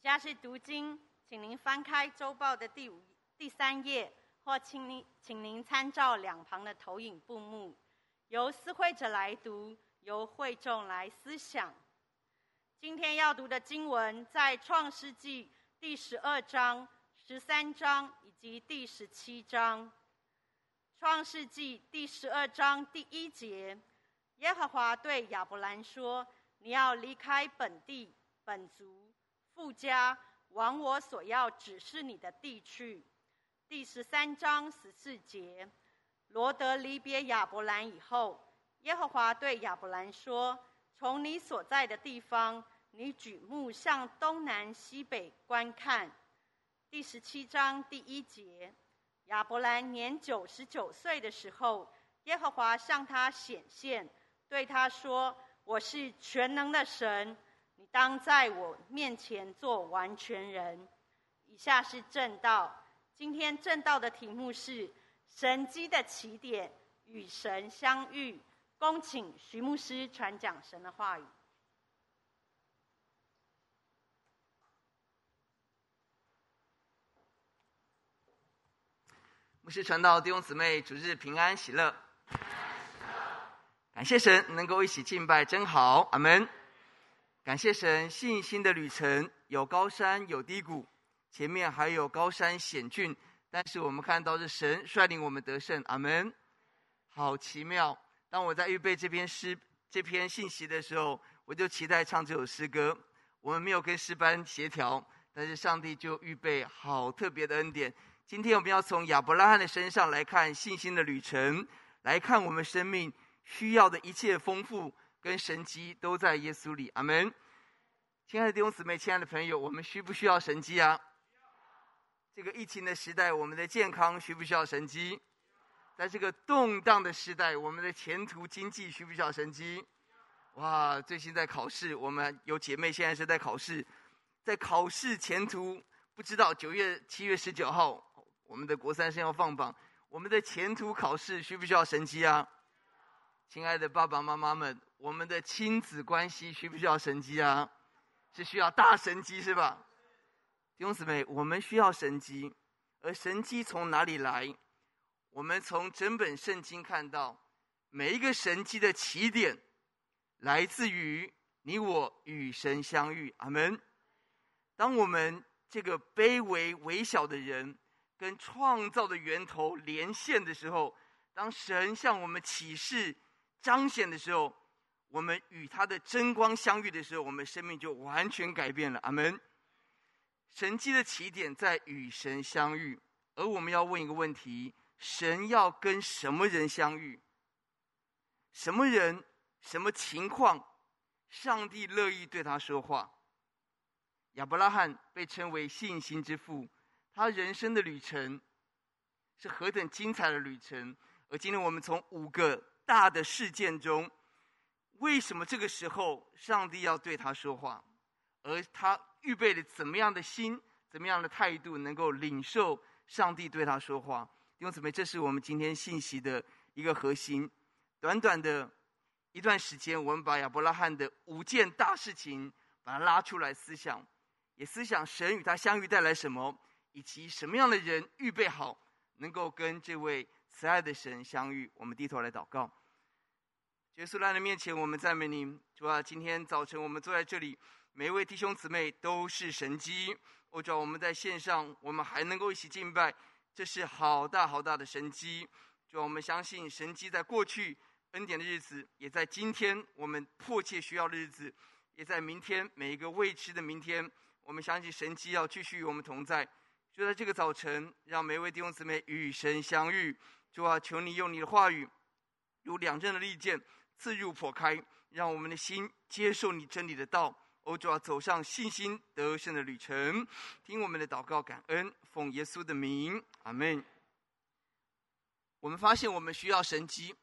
以下是读经，请您翻开周报的第五、第三页，或请您请您参照两旁的投影布幕，由思会者来读，由会众来思想。今天要读的经文在创世纪第十二章、十三章以及第十七章。创世纪第十二章第一节，耶和华对亚伯兰说：“你要离开本地、本族。”父家往我所要指示你的地去。第十三章十四节，罗得离别亚伯兰以后，耶和华对亚伯兰说：“从你所在的地方，你举目向东南西北观看。”第十七章第一节，亚伯兰年九十九岁的时候，耶和华向他显现，对他说：“我是全能的神。”当在我面前做完全人。以下是正道。今天正道的题目是神机的起点与神相遇。恭请徐牧师传讲神的话语。牧师传道弟兄姊妹，主日平安喜乐。感谢神能够一起敬拜，真好。阿门。感谢神，信心的旅程有高山有低谷，前面还有高山险峻，但是我们看到是神率领我们得胜。阿门。好奇妙！当我在预备这篇诗、这篇信息的时候，我就期待唱这首诗歌。我们没有跟诗班协调，但是上帝就预备好特别的恩典。今天我们要从亚伯拉罕的身上来看信心的旅程，来看我们生命需要的一切丰富。跟神机都在耶稣里，阿门。亲爱的弟兄姊妹，亲爱的朋友，我们需不需要神机啊？这个疫情的时代，我们的健康需不需要神机？在这个动荡的时代，我们的前途经济需不需要神机？哇，最近在考试，我们有姐妹现在是在考试，在考试前途不知道九月七月十九号，我们的国三生要放榜，我们的前途考试需不需要神机啊？亲爱的爸爸妈妈们。我们的亲子关系需不需要神迹啊？是需要大神迹是吧？弟兄姊妹，我们需要神迹，而神迹从哪里来？我们从整本圣经看到，每一个神迹的起点，来自于你我与神相遇。阿门。当我们这个卑微微小的人，跟创造的源头连线的时候，当神向我们启示、彰显的时候。我们与他的真光相遇的时候，我们生命就完全改变了。阿门。神迹的起点在与神相遇，而我们要问一个问题：神要跟什么人相遇？什么人？什么情况？上帝乐意对他说话。亚伯拉罕被称为信心之父，他人生的旅程是何等精彩的旅程！而今天我们从五个大的事件中。为什么这个时候上帝要对他说话？而他预备了怎么样的心、怎么样的态度，能够领受上帝对他说话？弟兄姊妹，这是我们今天信息的一个核心。短短的一段时间，我们把亚伯拉罕的五件大事情把它拉出来思想，也思想神与他相遇带来什么，以及什么样的人预备好能够跟这位慈爱的神相遇。我们低头来祷告。耶稣来的面前，我们赞美您，主啊！今天早晨我们坐在这里，每一位弟兄姊妹都是神机。我主，我们在线上，我们还能够一起敬拜，这是好大好大的神机。主，我们相信神机在过去恩典的日子，也在今天我们迫切需要的日子，也在明天每一个未知的明天，我们相信神机要继续与我们同在。就在这个早晨，让每一位弟兄姊妹与神相遇。主啊，求你用你的话语，如两刃的利剑。自入破开，让我们的心接受你真理的道，欧主要走上信心得胜的旅程。听我们的祷告，感恩，奉耶稣的名，阿门。我们发现我们需要神机，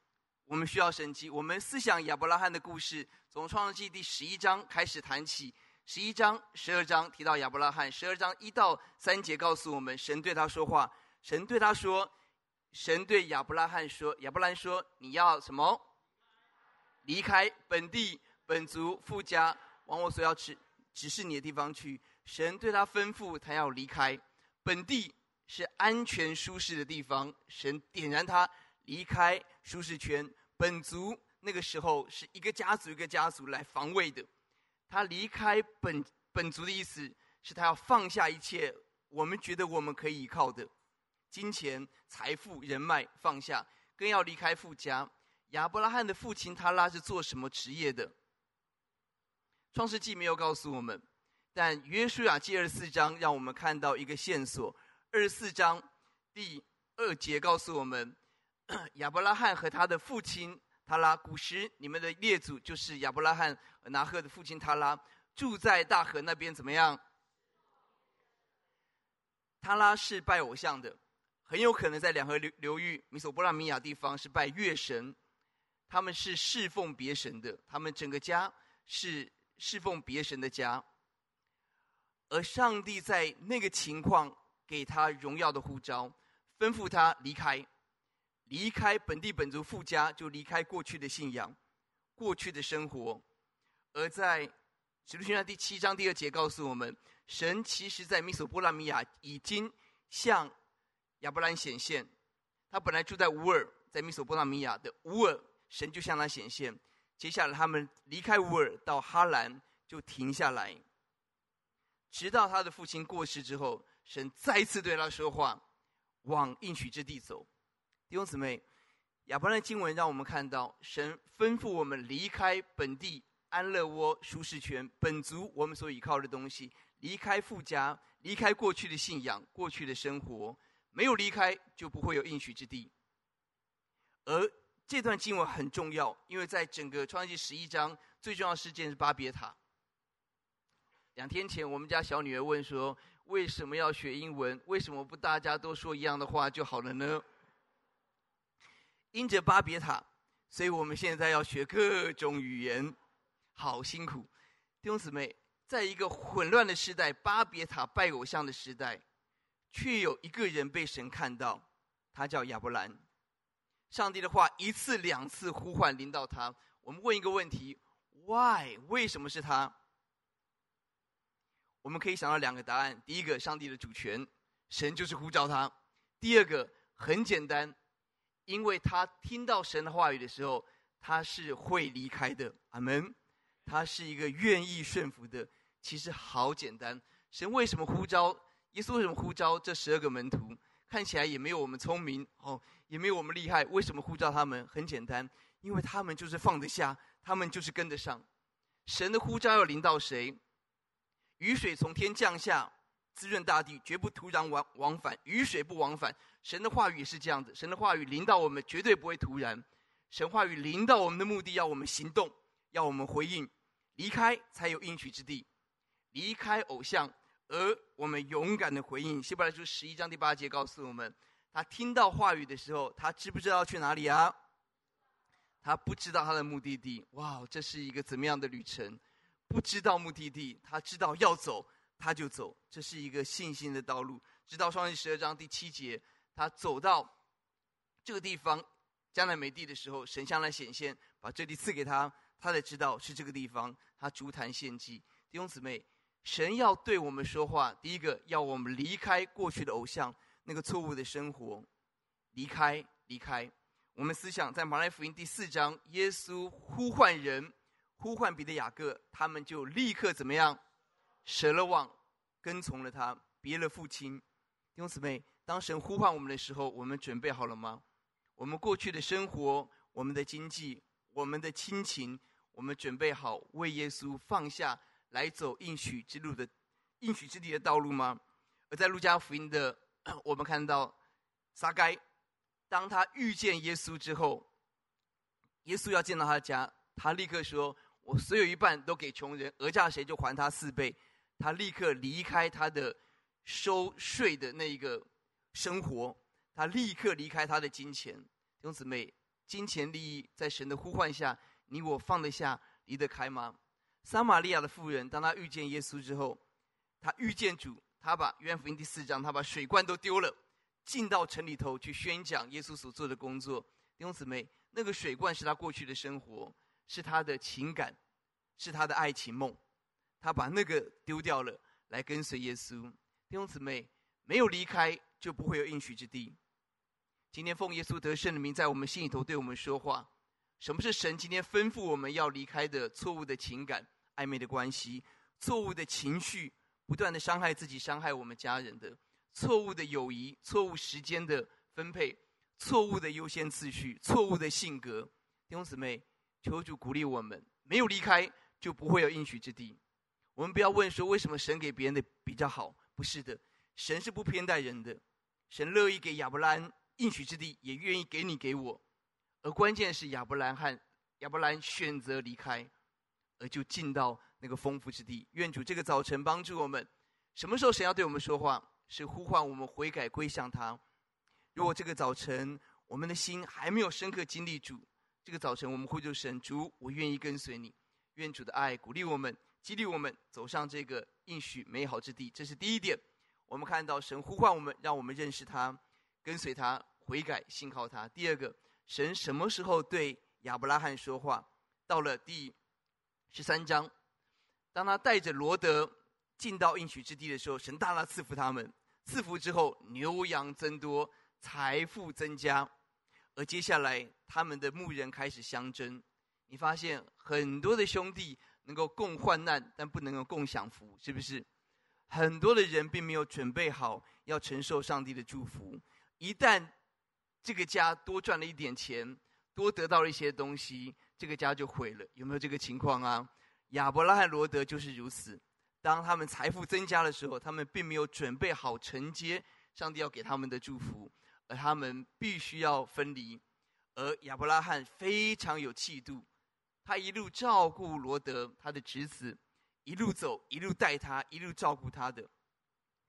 我们需要神机。我们思想亚伯拉罕的故事，从创世纪第十一章开始谈起。十一章、十二章提到亚伯拉罕，十二章一到三节告诉我们，神对他说话。神对他说，神对亚伯拉罕说，亚伯兰说，你要什么？离开本地本族富家，往我所要指指示你的地方去。神对他吩咐，他要离开本地，是安全舒适的地方。神点燃他离开舒适圈。本族那个时候是一个家族一个家族来防卫的。他离开本本族的意思是他要放下一切我们觉得我们可以依靠的金钱、财富、人脉，放下，更要离开富家。亚伯拉罕的父亲他拉是做什么职业的？创世纪没有告诉我们。但约书亚记二十四章让我们看到一个线索。二十四章第二节告诉我们，亚伯拉罕和他的父亲他拉，古时你们的列祖就是亚伯拉罕、拿鹤的父亲他拉，住在大河那边，怎么样？他拉是拜偶像的，很有可能在两河流流域、米索波拉米亚地方是拜月神，他们是侍奉别神的，他们整个家是侍奉别神的家。而上帝在那个情况给他荣耀的呼召，吩咐他离开，离开本地本族父家，就离开过去的信仰，过去的生活。而在使徒行传第七章第二节告诉我们，神其实在米索波拉米亚已经向亚伯兰显现。他本来住在乌尔，在米索波拉米亚的乌尔，神就向他显现。接下来他们离开乌尔到哈兰，就停下来。直到他的父亲过世之后，神再次对他说话，往应许之地走。弟兄姊妹，亚伯兰经文让我们看到，神吩咐我们离开本地安乐窝、舒适圈、本族我们所依靠的东西，离开父家，离开过去的信仰、过去的生活。没有离开，就不会有应许之地。而这段经文很重要，因为在整个创世纪十一章，最重要事件是巴别塔。两天前，我们家小女儿问说：“为什么要学英文？为什么不大家都说一样的话就好了呢？”因着巴别塔，所以我们现在要学各种语言，好辛苦。弟兄姊妹，在一个混乱的时代，巴别塔拜偶像的时代，却有一个人被神看到，他叫亚伯兰。上帝的话一次两次呼唤临到他。我们问一个问题：Why？为什么是他？我们可以想到两个答案：第一个，上帝的主权，神就是呼召他；第二个，很简单，因为他听到神的话语的时候，他是会离开的。阿门。他是一个愿意顺服的。其实好简单，神为什么呼召？耶稣为什么呼召这十二个门徒？看起来也没有我们聪明哦，也没有我们厉害。为什么呼召他们？很简单，因为他们就是放得下，他们就是跟得上。神的呼召要临到谁？雨水从天降下，滋润大地，绝不突然往往返。雨水不往返，神的话语也是这样子。神的话语临到我们，绝对不会突然。神话语临到我们的目的，要我们行动，要我们回应，离开才有应许之地。离开偶像，而我们勇敢的回应。希伯来书十一章第八节告诉我们：他听到话语的时候，他知不知道去哪里啊？他不知道他的目的地。哇，这是一个怎么样的旅程？不知道目的地，他知道要走，他就走。这是一个信心的道路。直到创世十二章第七节，他走到这个地方迦南美地的时候，神向来显现，把这地赐给他，他才知道是这个地方。他筑坛献祭。弟兄姊妹，神要对我们说话，第一个要我们离开过去的偶像，那个错误的生活，离开，离开。我们思想在马太福音第四章，耶稣呼唤人。呼唤彼得、雅各，他们就立刻怎么样？舍了网，跟从了他，别了父亲。弟兄姊妹，当神呼唤我们的时候，我们准备好了吗？我们过去的生活、我们的经济、我们的亲情，我们准备好为耶稣放下来走应许之路的应许之地的道路吗？而在路加福音的，我们看到撒该，当他遇见耶稣之后，耶稣要见到他的家，他立刻说。我所有一半都给穷人，讹诈谁就还他四倍。他立刻离开他的收税的那一个生活，他立刻离开他的金钱。弟兄姊妹，金钱利益在神的呼唤下，你我放得下、离得开吗？撒玛利亚的妇人，当他遇见耶稣之后，他遇见主，他把约翰福音第四章，他把水罐都丢了，进到城里头去宣讲耶稣所做的工作。弟兄姊妹，那个水罐是他过去的生活。是他的情感，是他的爱情梦，他把那个丢掉了，来跟随耶稣。弟兄姊妹，没有离开，就不会有应许之地。今天奉耶稣得胜的名，在我们心里头对我们说话。什么是神今天吩咐我们要离开的错误的情感、暧昧的关系、错误的情绪，不断的伤害自己、伤害我们家人的错误的友谊、错误时间的分配、错误的优先次序、错误的性格？弟兄姊妹，求主鼓励我们，没有离开就不会有应许之地。我们不要问说为什么神给别人的比较好，不是的，神是不偏待人的，神乐意给亚伯兰应许之地，也愿意给你给我。而关键是亚伯兰和亚伯兰选择离开，而就进到那个丰富之地。愿主这个早晨帮助我们。什么时候神要对我们说话？是呼唤我们悔改归向他。如果这个早晨我们的心还没有深刻经历主，这个早晨我们呼求神，主，我愿意跟随你。愿主的爱鼓励我们，激励我们走上这个应许美好之地。这是第一点。我们看到神呼唤我们，让我们认识他，跟随他，悔改，信靠他。第二个。神什么时候对亚伯拉罕说话？到了第十三章，当他带着罗德进到应许之地的时候，神大大赐福他们。赐福之后，牛羊增多，财富增加。而接下来，他们的牧人开始相争。你发现很多的兄弟能够共患难，但不能够共享福，是不是？很多的人并没有准备好要承受上帝的祝福，一旦这个家多赚了一点钱，多得到了一些东西，这个家就毁了。有没有这个情况啊？亚伯拉罕、罗德就是如此。当他们财富增加的时候，他们并没有准备好承接上帝要给他们的祝福，而他们必须要分离。而亚伯拉罕非常有气度，他一路照顾罗德他的侄子，一路走，一路带他，一路照顾他的。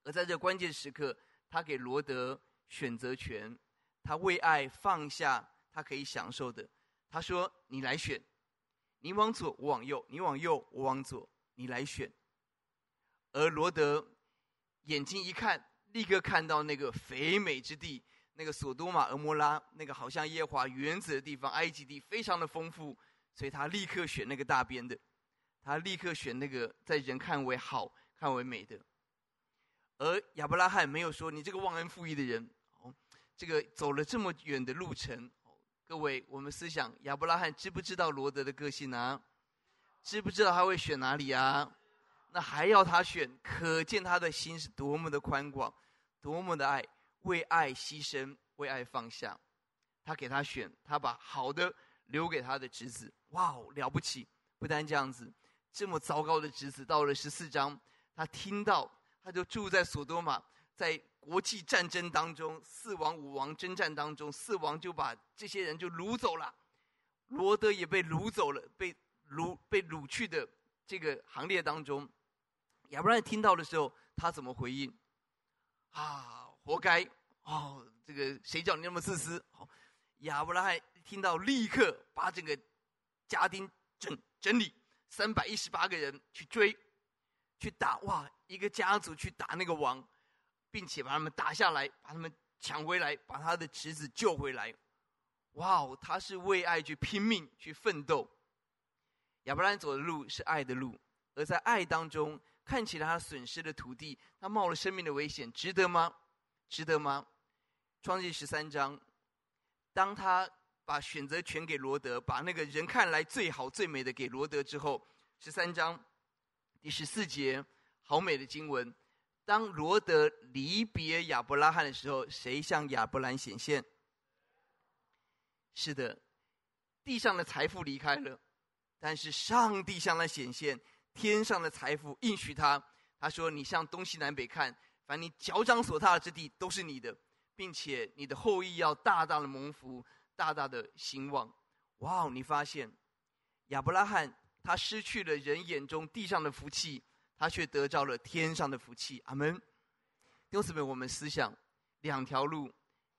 而在这关键时刻，他给罗德选择权。他为爱放下他可以享受的，他说：“你来选，你往左，我往右；你往右，我往左，你来选。”而罗德眼睛一看，立刻看到那个肥美之地，那个索多玛、蛾摩拉，那个好像耶华园子的地方，埃及地非常的丰富，所以他立刻选那个大边的，他立刻选那个在人看为好、看为美的。而亚伯拉罕没有说：“你这个忘恩负义的人。”哦这个走了这么远的路程，各位，我们思想亚伯拉罕知不知道罗德的个性啊？知不知道他会选哪里啊？那还要他选，可见他的心是多么的宽广，多么的爱，为爱牺牲，为爱放下。他给他选，他把好的留给他的侄子。哇哦，了不起！不单这样子，这么糟糕的侄子，到了十四章，他听到，他就住在索多玛，在。国际战争当中，四王五王征战当中，四王就把这些人就掳走了，罗德也被掳走了，被掳被掳去的这个行列当中，亚伯拉罕听到的时候，他怎么回应？啊，活该！哦，这个谁叫你那么自私？哦，亚伯拉罕听到，立刻把整个家丁整整理，三百一十八个人去追，去打，哇，一个家族去打那个王。并且把他们打下来，把他们抢回来，把他的侄子救回来。哇哦，他是为爱去拼命去奋斗。亚伯兰走的路是爱的路，而在爱当中，看起来他损失了土地，他冒了生命的危险，值得吗？值得吗？创世记十三章，当他把选择权给罗德，把那个人看来最好最美的给罗德之后，十三章第十四节，好美的经文。当罗德离别亚伯拉罕的时候，谁向亚伯兰显现？是的，地上的财富离开了，但是上帝向他显现，天上的财富应许他。他说：“你向东西南北看，凡你脚掌所踏之地都是你的，并且你的后裔要大大的蒙福，大大的兴旺。”哇！你发现亚伯拉罕他失去了人眼中地上的福气。他却得着了天上的福气，阿门。弟兄姊妹，我们思想两条路，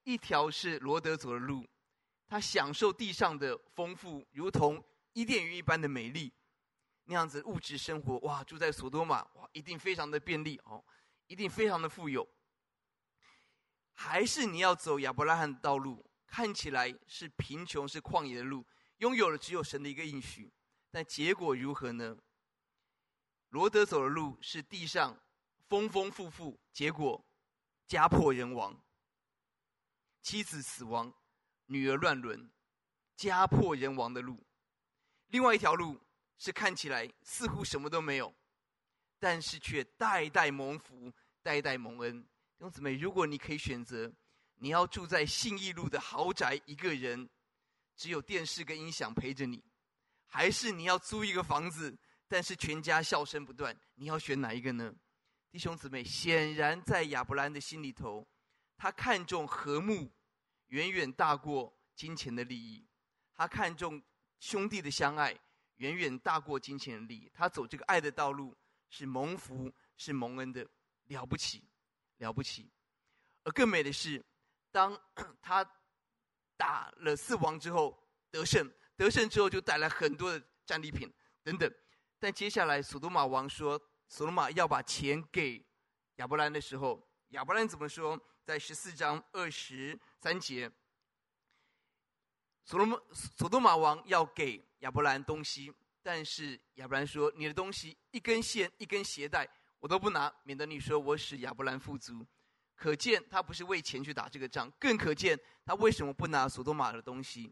一条是罗德走的路，他享受地上的丰富，如同伊甸园一般的美丽，那样子物质生活，哇，住在索多玛，哇，一定非常的便利哦，一定非常的富有。还是你要走亚伯拉罕的道路，看起来是贫穷，是旷野的路，拥有了只有神的一个应许，但结果如何呢？罗德走的路是地上丰丰富富，结果家破人亡，妻子死亡，女儿乱伦，家破人亡的路。另外一条路是看起来似乎什么都没有，但是却代代蒙福，代代蒙恩。弟兄姊妹，如果你可以选择，你要住在信义路的豪宅，一个人，只有电视跟音响陪着你，还是你要租一个房子，但是全家笑声不断？你要选哪一个呢？弟兄姊妹，显然在亚伯兰的心里头，他看重和睦，远远大过金钱的利益；他看重兄弟的相爱，远远大过金钱的利益。他走这个爱的道路，是蒙福，是蒙恩的，了不起，了不起。而更美的是，当 他。打了四王之后得胜，得胜之后就带来很多的战利品等等。但接下来，所多玛王说，所多玛要把钱给亚伯兰的时候，亚伯兰怎么说？在十四章二十三节，所罗门所多玛王要给亚伯兰东西，但是亚伯兰说：“你的东西一根线、一根鞋带我都不拿，免得你说我使亚伯兰富足。”可见他不是为钱去打这个仗，更可见他为什么不拿所多玛的东西？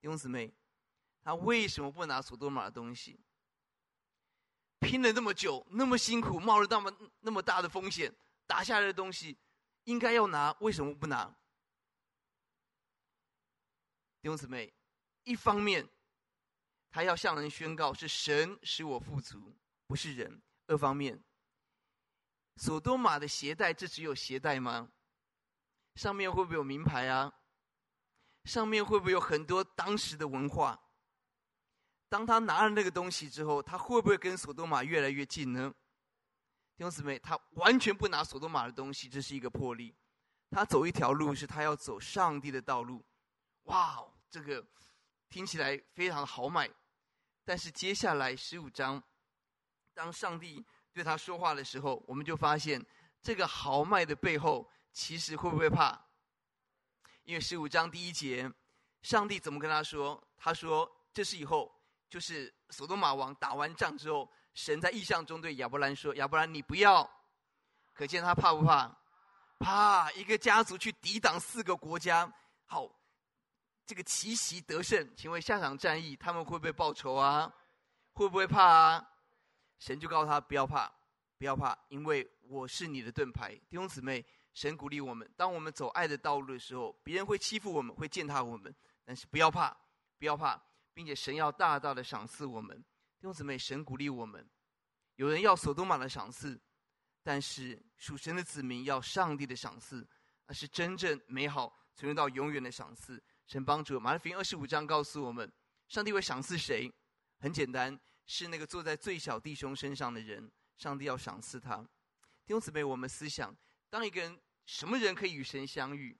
弟兄姊妹，他为什么不拿所多玛的东西？拼了那么久，那么辛苦，冒了那么那么大的风险，打下来的东西，应该要拿，为什么不拿？弟兄姊妹，一方面他要向人宣告是神使我富足，不是人；二方面。所多玛的鞋带，这只有鞋带吗？上面会不会有名牌啊？上面会不会有很多当时的文化？当他拿了那个东西之后，他会不会跟所多玛越来越近呢？弟兄姊妹，他完全不拿所多玛的东西，这是一个魄力。他走一条路，是他要走上帝的道路。哇，这个听起来非常的豪迈。但是接下来十五章，当上帝。对他说话的时候，我们就发现这个豪迈的背后，其实会不会怕？因为十五章第一节，上帝怎么跟他说？他说：“这是以后，就是所多玛王打完仗之后，神在异象中对亚伯兰说：‘亚伯兰，你不要。’可见他怕不怕？怕！一个家族去抵挡四个国家，好，这个奇袭得胜，请问下场战役他们会不会报仇啊？会不会怕啊？”神就告诉他不要怕，不要怕，因为我是你的盾牌。弟兄姊妹，神鼓励我们：当我们走爱的道路的时候，别人会欺负我们，会践踏我们，但是不要怕，不要怕，并且神要大大的赏赐我们。弟兄姊妹，神鼓励我们：有人要所多玛的赏赐，但是属神的子民要上帝的赏赐，那是真正美好、存留到永远的赏赐。神帮助马太福音二十五章告诉我们：上帝会赏赐谁？很简单。是那个坐在最小弟兄身上的人，上帝要赏赐他。弟兄姊妹，我们思想：当一个人什么人可以与神相遇？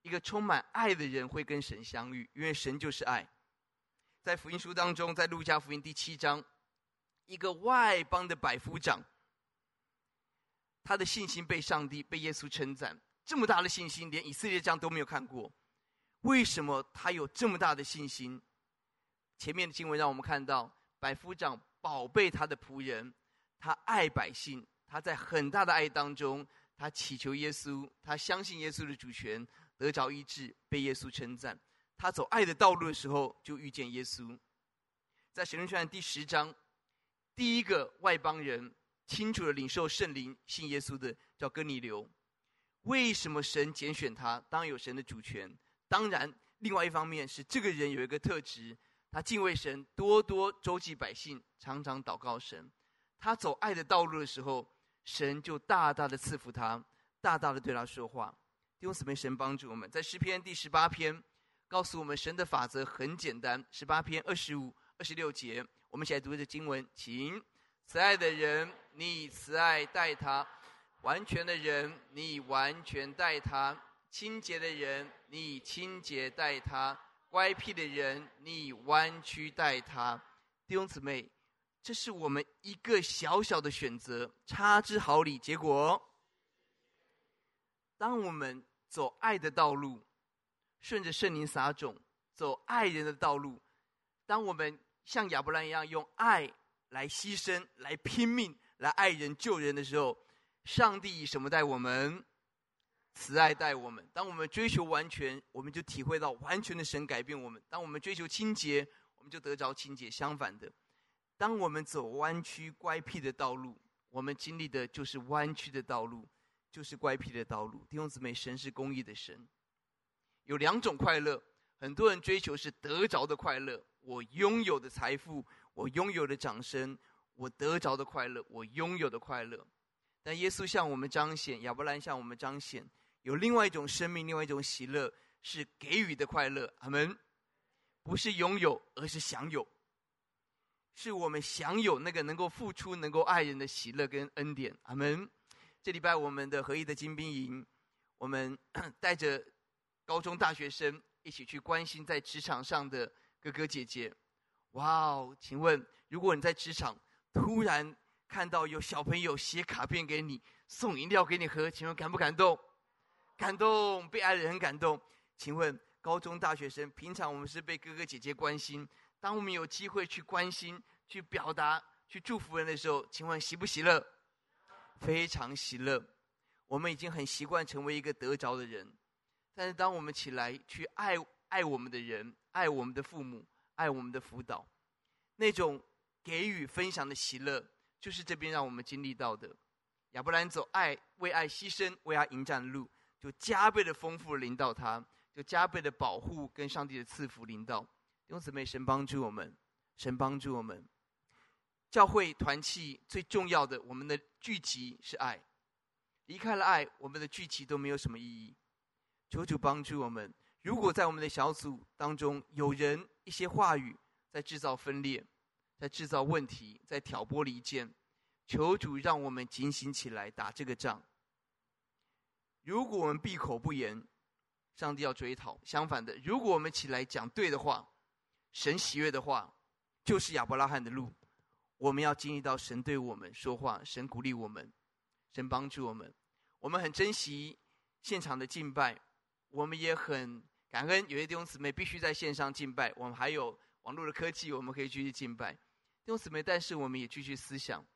一个充满爱的人会跟神相遇，因为神就是爱。在福音书当中，在路加福音第七章，一个外邦的百夫长，他的信心被上帝、被耶稣称赞。这么大的信心，连以色列这样都没有看过。为什么他有这么大的信心？前面的经文让我们看到。百夫长宝贝他的仆人，他爱百姓，他在很大的爱当中，他祈求耶稣，他相信耶稣的主权，得着医治，被耶稣称赞。他走爱的道路的时候，就遇见耶稣。在《使徒行传》第十章，第一个外邦人清楚的领受圣灵、信耶稣的叫哥尼流。为什么神拣选他？当有神的主权。当然，另外一方面是这个人有一个特质。他敬畏神，多多周济百姓，常常祷告神。他走爱的道路的时候，神就大大的赐福他，大大的对他说话。弟兄姊妹，神帮助我们，在诗篇第十八篇，告诉我们神的法则很简单。十八篇二十五、二十六节，我们一起来读这经文，请：慈爱的人，你以慈爱待他；完全的人，你以完全待他；清洁的人，你以清洁待他。乖僻的人，你以弯曲待他，弟兄姊妹，这是我们一个小小的选择，差之毫厘。结果，当我们走爱的道路，顺着圣灵撒种，走爱人的道路，当我们像亚伯兰一样用爱来牺牲、来拼命、来爱人救人的时候，上帝以什么待我们？慈爱待我们。当我们追求完全，我们就体会到完全的神改变我们；当我们追求清洁，我们就得着清洁。相反的，当我们走弯曲乖僻的道路，我们经历的就是弯曲的道路，就是乖僻的道路。弟兄姊妹，神是公义的神，有两种快乐。很多人追求是得着的快乐，我拥有的财富，我拥有的掌声，我得着的快乐，我拥有的快乐。但耶稣向我们彰显，亚伯兰向我们彰显。有另外一种生命，另外一种喜乐，是给予的快乐。阿门。不是拥有，而是享有。是我们享有那个能够付出、能够爱人的喜乐跟恩典。阿门。这礼拜我们的合一的精兵营，我们 带着高中大学生一起去关心在职场上的哥哥姐姐。哇哦，请问，如果你在职场突然看到有小朋友写卡片给你，送饮料给你喝，请问感不感动？感动，被爱的人很感动。请问高中大学生，平常我们是被哥哥姐姐关心，当我们有机会去关心、去表达、去祝福人的时候，请问喜不喜乐？非常喜乐。我们已经很习惯成为一个得着的人，但是当我们起来去爱爱我们的人、爱我们的父母、爱我们的辅导，那种给予分享的喜乐，就是这边让我们经历到的。亚伯兰走爱、为爱牺牲、为爱迎战的路。就加倍的丰富领导他，就加倍的保护跟上帝的赐福领导。弟兄姊妹，神帮助我们，神帮助我们。教会团契最重要的，我们的聚集是爱。离开了爱，我们的聚集都没有什么意义。求主帮助我们。如果在我们的小组当中有人一些话语在制造分裂，在制造问题，在挑拨离间，求主让我们警醒起来打这个仗。如果我们闭口不言，上帝要追讨；相反的，如果我们起来讲对的话，神喜悦的话，就是亚伯拉罕的路。我们要经历到神对我们说话，神鼓励我们，神帮助我们。我们很珍惜现场的敬拜，我们也很感恩有些弟兄姊妹必须在线上敬拜。我们还有网络的科技，我们可以继续敬拜弟兄姊妹。但是我们也继续思想：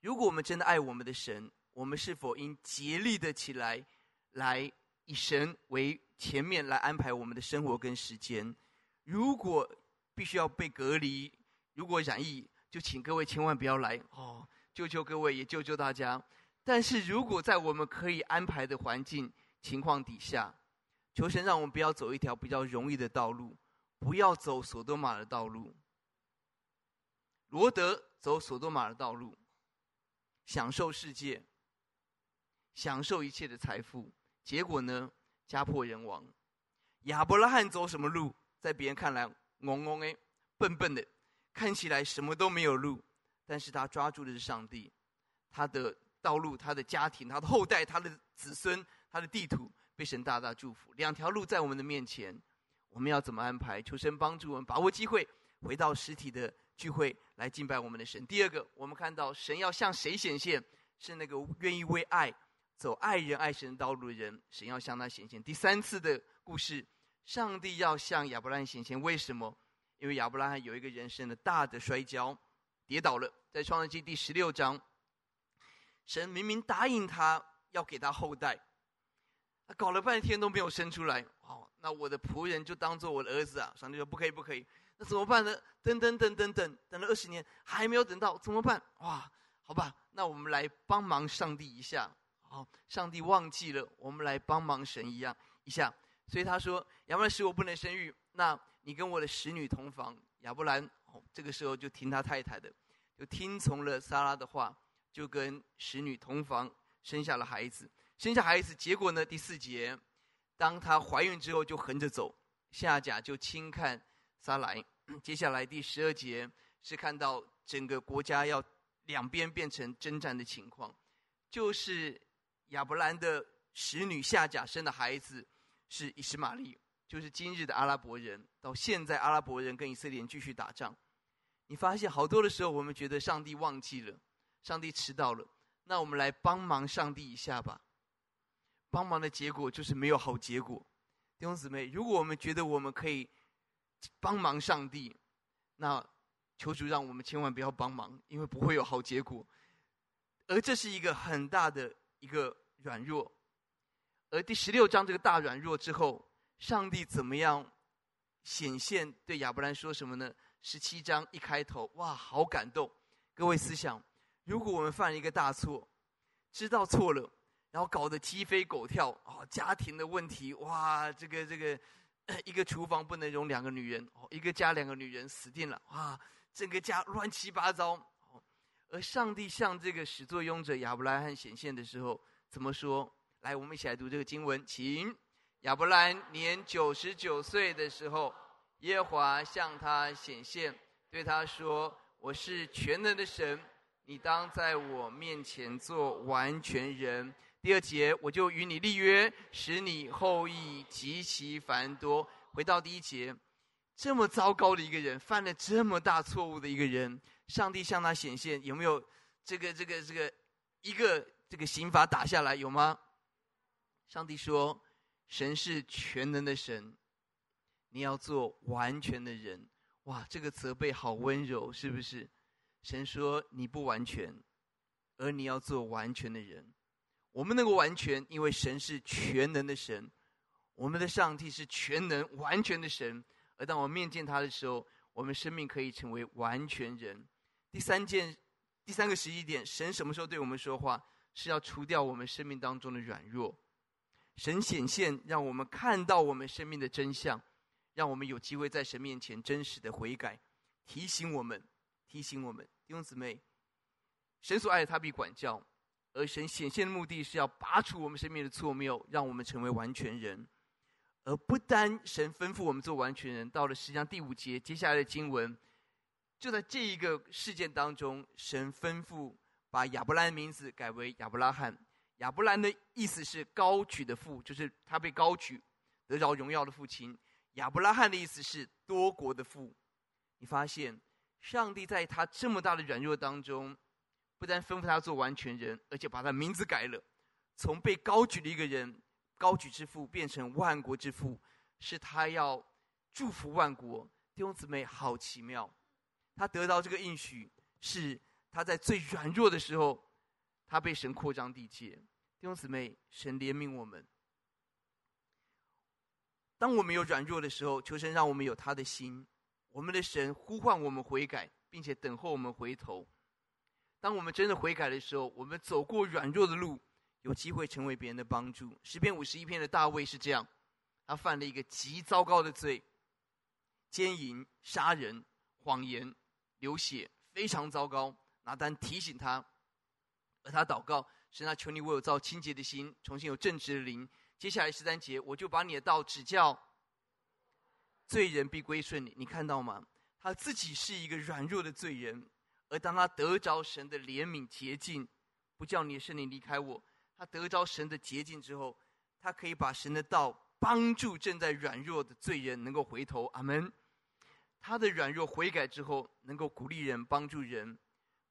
如果我们真的爱我们的神，我们是否应竭力的起来，来以神为前面来安排我们的生活跟时间？如果必须要被隔离，如果染疫，就请各位千万不要来哦，救救各位，也救救大家。但是如果在我们可以安排的环境情况底下，求神让我们不要走一条比较容易的道路，不要走索多玛的道路。罗德走索多玛的道路，享受世界。享受一切的财富，结果呢？家破人亡。亚伯拉罕走什么路？在别人看来，懵懵哎，笨笨的，看起来什么都没有路。但是他抓住的是上帝，他的道路、他的家庭、他的后代、他的子孙、他的地图被神大大祝福。两条路在我们的面前，我们要怎么安排？求神帮助我们，把握机会，回到实体的聚会来敬拜我们的神。第二个，我们看到神要向谁显现？是那个愿意为爱。走爱人爱神道路的人，神要向他显现。第三次的故事，上帝要向亚伯拉罕显现。为什么？因为亚伯拉罕有一个人生的大的摔跤，跌倒了。在创世纪第十六章，神明明答应他要给他后代，搞了半天都没有生出来。哦，那我的仆人就当做我的儿子啊！上帝说不可以，不可以。那怎么办呢？等等等等等，等了二十年还没有等到，怎么办？哇，好吧，那我们来帮忙上帝一下。好，上帝忘记了，我们来帮忙神一样一下。所以他说：“亚伯兰使我不能生育，那你跟我的使女同房。”亚伯兰哦，这个时候就听他太太的，就听从了撒拉的话，就跟使女同房，生下了孩子。生下孩子，结果呢？第四节，当她怀孕之后，就横着走，夏甲就轻看撒来。接下来第十二节是看到整个国家要两边变成征战的情况，就是。亚伯兰的使女夏甲生的孩子是以实玛利，就是今日的阿拉伯人。到现在，阿拉伯人跟以色列人继续打仗。你发现好多的时候，我们觉得上帝忘记了，上帝迟到了。那我们来帮忙上帝一下吧。帮忙的结果就是没有好结果。弟兄姊妹，如果我们觉得我们可以帮忙上帝，那求主让我们千万不要帮忙，因为不会有好结果。而这是一个很大的一个软弱。而第十六章这个大软弱之后，上帝怎么样显现？对亚伯兰说什么呢？十七章一开头，哇，好感动！各位思想，如果我们犯了一个大错，知道错了，然后搞得鸡飞狗跳啊，家庭的问题，哇，这个这个，一个厨房不能容两个女人，哦，一个家两个女人死定了，哇，整个家乱七八糟哦。而上帝向这个始作俑者亚伯拉罕显现的时候，怎么说？来，我们一起来读这个经文，请。亚伯兰年九十九岁的时候，耶华向他显现，对他说：“我是全能的神，你当在我面前做完全人。”第二节，我就与你立约，使你后裔极其繁多。回到第一节，这么糟糕的一个人，犯了这么大错误的一个人。上帝向他显现，有没有这个这个这个一个这个刑罚打下来有吗？上帝说：“神是全能的神，你要做完全的人。”哇，这个责备好温柔，是不是？神说你不完全，而你要做完全的人。我们能够完全，因为神是全能的神，我们的上帝是全能完全的神。而当我面见他的时候，我们生命可以成为完全人。第三件，第三个时机点，神什么时候对我们说话？是要除掉我们生命当中的软弱。神显现，让我们看到我们生命的真相，让我们有机会在神面前真实的悔改，提醒我们，提醒我们弟兄姊妹，神所爱的，他必管教；而神显现的目的是要拔除我们生命的错谬，让我们成为完全人。而不单神吩咐我们做完全人，到了实际上第五节，接下来的经文。就在这一个事件当中，神吩咐把亚伯兰的名字改为亚伯拉罕。亚伯兰的意思是高举的父，就是他被高举，得着荣耀的父亲。亚伯拉罕的意思是多国的父。你发现，上帝在他这么大的软弱当中，不但吩咐他做完全人，而且把他名字改了，从被高举的一个人，高举之父，变成万国之父，是他要祝福万国。弟兄姊妹，好奇妙。他得到这个应许，是他在最软弱的时候，他被神扩张地界。弟兄姊妹，神怜悯我们。当我们有软弱的时候，求神让我们有他的心。我们的神呼唤我们悔改，并且等候我们回头。当我们真的悔改的时候，我们走过软弱的路，有机会成为别人的帮助。十篇五十一篇的大卫是这样，他犯了一个极糟糕的罪：奸淫、杀人、谎言。流血非常糟糕，拿单提醒他，而他祷告，神啊，求你为我造清洁的心，重新有正直的灵。接下来十三节，我就把你的道指教，罪人必归顺你。你看到吗？他自己是一个软弱的罪人，而当他得着神的怜悯洁净，不叫你的圣灵离开我，他得着神的洁净之后，他可以把神的道帮助正在软弱的罪人能够回头。阿门。他的软弱悔改之后，能够鼓励人、帮助人。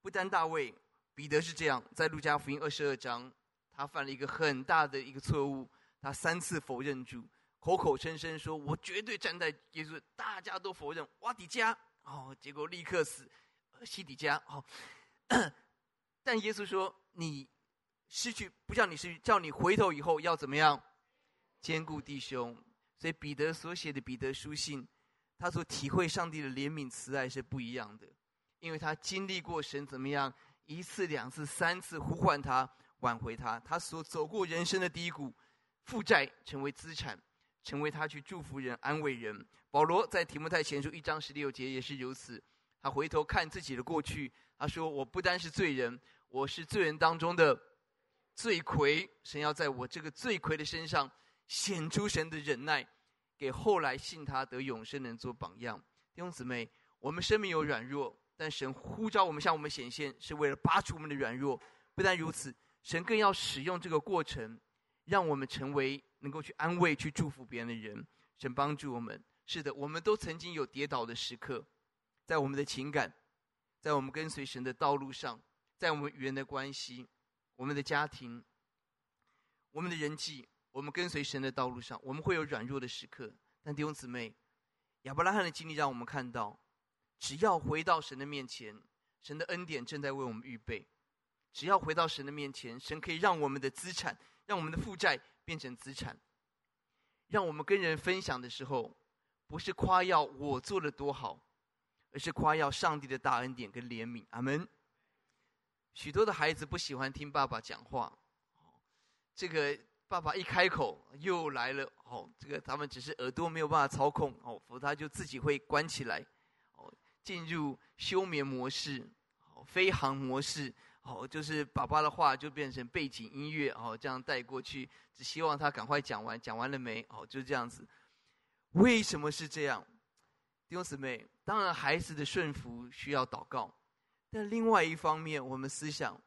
不单大卫，彼得是这样。在路加福音二十二章，他犯了一个很大的一个错误，他三次否认主，口口声声说：“我绝对站在耶稣。”大家都否认，瓦底加哦，结果立刻死，西底家哦。但耶稣说：“你失去，不叫你失去，叫你回头以后要怎么样？坚固弟兄。”所以彼得所写的彼得书信。他所体会上帝的怜悯慈爱是不一样的，因为他经历过神怎么样一次、两次、三次呼唤他、挽回他，他所走过人生的低谷，负债成为资产，成为他去祝福人、安慰人。保罗在提摩太前书一章十六节也是如此，他回头看自己的过去，他说：“我不单是罪人，我是罪人当中的罪魁，神要在我这个罪魁的身上显出神的忍耐。”给后来信他得永生的人做榜样，弟兄姊妹，我们生命有软弱，但神呼召我们向我们显现，是为了拔除我们的软弱。不但如此，神更要使用这个过程，让我们成为能够去安慰、去祝福别人的人。神帮助我们，是的，我们都曾经有跌倒的时刻，在我们的情感，在我们跟随神的道路上，在我们与人的关系、我们的家庭、我们的人际。我们跟随神的道路上，我们会有软弱的时刻。但弟兄姊妹，亚伯拉罕的经历让我们看到，只要回到神的面前，神的恩典正在为我们预备。只要回到神的面前，神可以让我们的资产，让我们的负债变成资产，让我们跟人分享的时候，不是夸耀我做的多好，而是夸耀上帝的大恩典跟怜悯。阿门。许多的孩子不喜欢听爸爸讲话，哦这个爸爸一开口又来了，哦，这个他们只是耳朵没有办法操控，哦，否则他就自己会关起来，哦，进入休眠模式，哦，飞航模式，哦，就是爸爸的话就变成背景音乐，哦，这样带过去，只希望他赶快讲完，讲完了没？哦，就这样子。为什么是这样？弟兄姊妹，当然孩子的顺服需要祷告。但另外一方面，我们思想，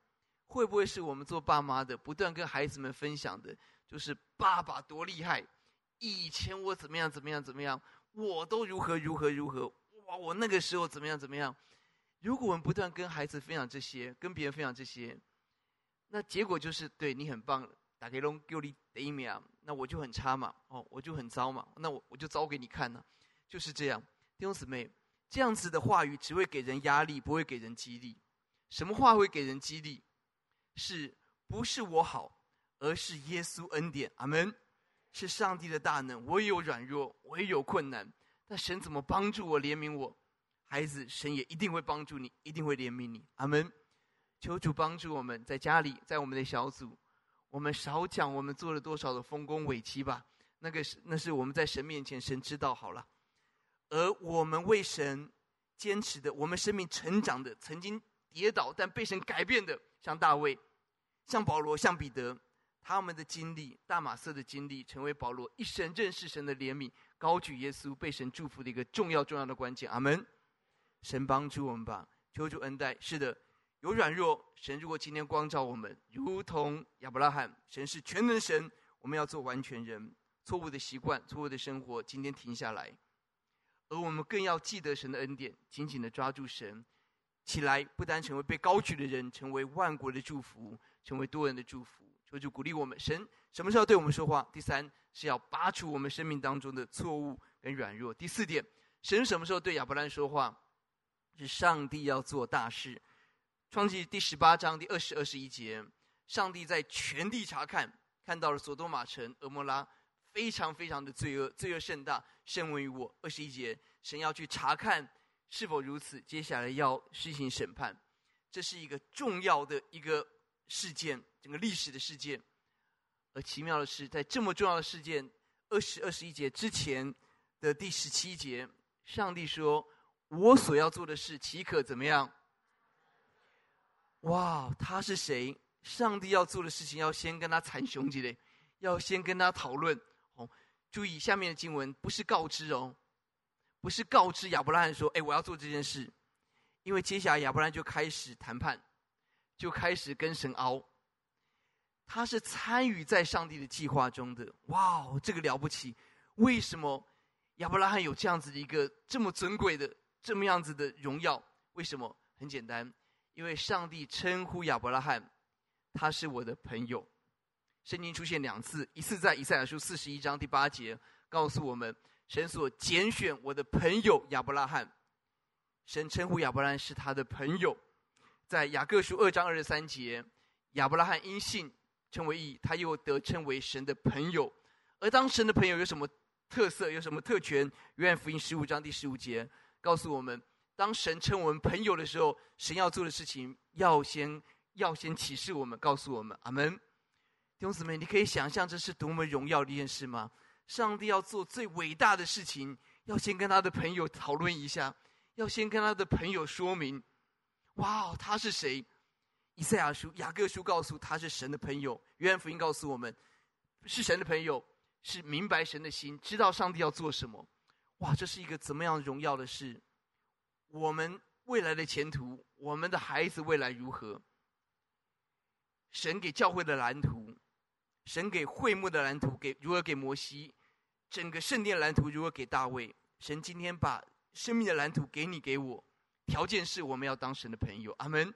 会不会是我们做爸妈的不断跟孩子们分享的，就是爸爸多厉害，以前我怎么样怎么样怎么样，我都如何如何如何，哇，我那个时候怎么样怎么样。如果我们不断跟孩子分享这些，跟别人分享这些，那结果就是对你很棒，打给龙给你第一名，那我就很差嘛，哦，我就很糟嘛，那我我就糟给你看呢，就是这样，弟兄姊妹。这样子的话语只会给人压力，不会给人激励。什么话会给人激励？是不是我好，而是耶稣恩典？阿门。是上帝的大能。我也有软弱，我也有困难，但神怎么帮助我、怜悯我？孩子，神也一定会帮助你，一定会怜悯你。阿门。求主帮助我们在家里，在我们的小组，我们少讲我们做了多少的丰功伟绩吧。那个是，那是我们在神面前，神知道好了。而我们为神坚持的，我们生命成长的，曾经跌倒但被神改变的，像大卫、像保罗、像彼得，他们的经历，大马色的经历，成为保罗一生认识神的怜悯、高举耶稣、被神祝福的一个重要重要的关键。阿门。神帮助我们吧，求主恩待。是的，有软弱，神如果今天光照我们，如同亚伯拉罕，神是全能神，我们要做完全人。错误的习惯、错误的生活，今天停下来。而我们更要记得神的恩典，紧紧的抓住神，起来，不单成为被高举的人，成为万国的祝福，成为多人的祝福。求主鼓励我们。神什么时候对我们说话？第三是要拔除我们生命当中的错误跟软弱。第四点，神什么时候对亚伯兰说话？是上帝要做大事。创记第十八章第二十二十一节，上帝在全地查看，看到了所多玛城、蛾摩拉。非常非常的罪恶，罪恶甚大，甚闻于我。二十一节，神要去查看是否如此，接下来要施行审判。这是一个重要的一个事件，整个历史的事件。而奇妙的是，在这么重要的事件二十二十一节之前的第十七节，上帝说：“我所要做的事，岂可怎么样？”哇，他是谁？上帝要做的事情，要先跟他谈兄弟嘞，要先跟他讨论。注意下面的经文，不是告知哦，不是告知亚伯拉罕说：“哎，我要做这件事。”因为接下来亚伯拉罕就开始谈判，就开始跟神拗。他是参与在上帝的计划中的。哇哦，这个了不起！为什么亚伯拉罕有这样子的一个这么尊贵的、这么样子的荣耀？为什么？很简单，因为上帝称呼亚伯拉罕，他是我的朋友。圣经出现两次，一次在以赛亚书四十一章第八节，告诉我们神所拣选我的朋友亚伯拉罕，神称呼亚伯拉罕是他的朋友。在雅各书二章二十三节，亚伯拉罕因信称为义，他又得称为神的朋友。而当神的朋友有什么特色，有什么特权？约翰福音十五章第十五节告诉我们，当神称我们朋友的时候，神要做的事情要先要先启示我们，告诉我们，阿门。弟兄姊妹，你可以想象这是多么荣耀的一件事吗？上帝要做最伟大的事情，要先跟他的朋友讨论一下，要先跟他的朋友说明。哇，他是谁？以赛亚书、雅各书告诉他是神的朋友，约翰福音告诉我们是神的朋友，是明白神的心，知道上帝要做什么。哇，这是一个怎么样荣耀的事？我们未来的前途，我们的孩子未来如何？神给教会的蓝图。神给会幕的蓝图，给如何给摩西；整个圣殿蓝图如何给大卫。神今天把生命的蓝图给你给我，条件是我们要当神的朋友。阿门。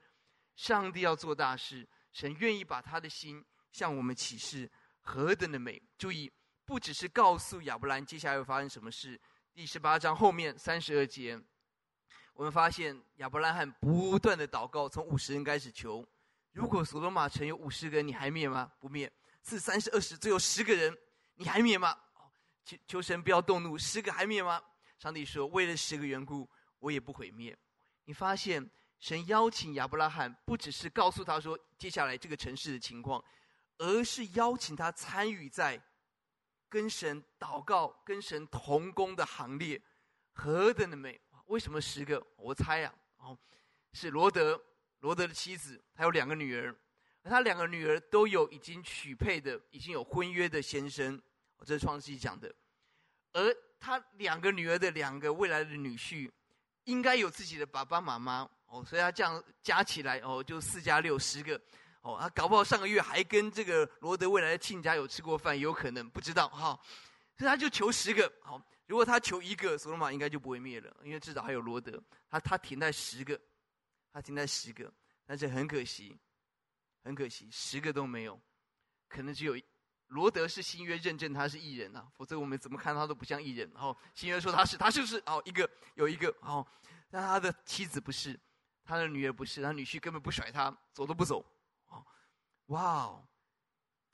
上帝要做大事，神愿意把他的心向我们启示，何等的美！注意，不只是告诉亚伯兰接下来会发生什么事。第十八章后面三十二节，我们发现亚伯拉罕不断的祷告，从五十人开始求。如果所罗马城有五十个人，你还灭吗？不灭。是三十、二十，只有十个人，你还灭吗？求求神不要动怒，十个还灭吗？上帝说：为了十个缘故，我也不毁灭。你发现神邀请亚伯拉罕，不只是告诉他说接下来这个城市的情况，而是邀请他参与在跟神祷告、跟神同工的行列，何等的美！为什么十个？我猜啊，哦，是罗德，罗德的妻子，他有两个女儿，他两个女儿都有已经许配的、已经有婚约的先生，这是创世纪讲的。而他两个女儿的两个未来的女婿，应该有自己的爸爸妈妈哦，所以他这样加起来哦，就四加六十个哦，他搞不好上个月还跟这个罗德未来的亲家有吃过饭，有可能不知道哈，所以他就求十个好。如果他求一个，索罗马应该就不会灭了，因为至少还有罗德。他他停在十个，他停在十个，但是很可惜，很可惜，十个都没有，可能只有罗德是新约认证他是艺人啊，否则我们怎么看他都不像艺人。然后新约说他是，他就是哦一个有一个哦，但他的妻子不是，他的女儿不是，他女婿根本不甩他，走都不走。哦，哇哦。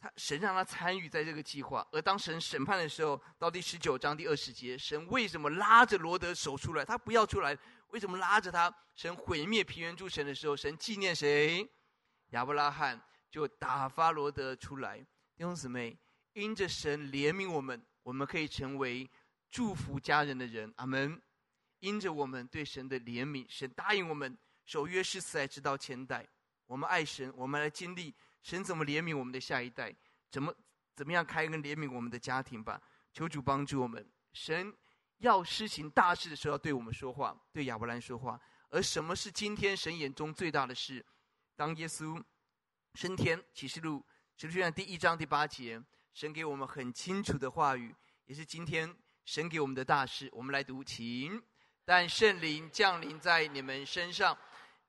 他神让他参与在这个计划，而当神审判的时候，到第十九章第二十节，神为什么拉着罗德手出来？他不要出来，为什么拉着他？神毁灭平原诸神的时候，神纪念谁？亚伯拉罕就打发罗德出来。弟兄姊妹，因着神怜悯我们，我们可以成为祝福家人的人。阿门。因着我们对神的怜悯，神答应我们守约誓词，直到千代。我们爱神，我们来经历。神怎么怜悯我们的下一代？怎么怎么样开恩怜悯我们的家庭吧？求主帮助我们。神要施行大事的时候，要对我们说话，对亚伯兰说话。而什么是今天神眼中最大的事？当耶稣升天，启示录启示录第一章第八节，神给我们很清楚的话语，也是今天神给我们的大事。我们来读，请。但圣灵降临在你们身上，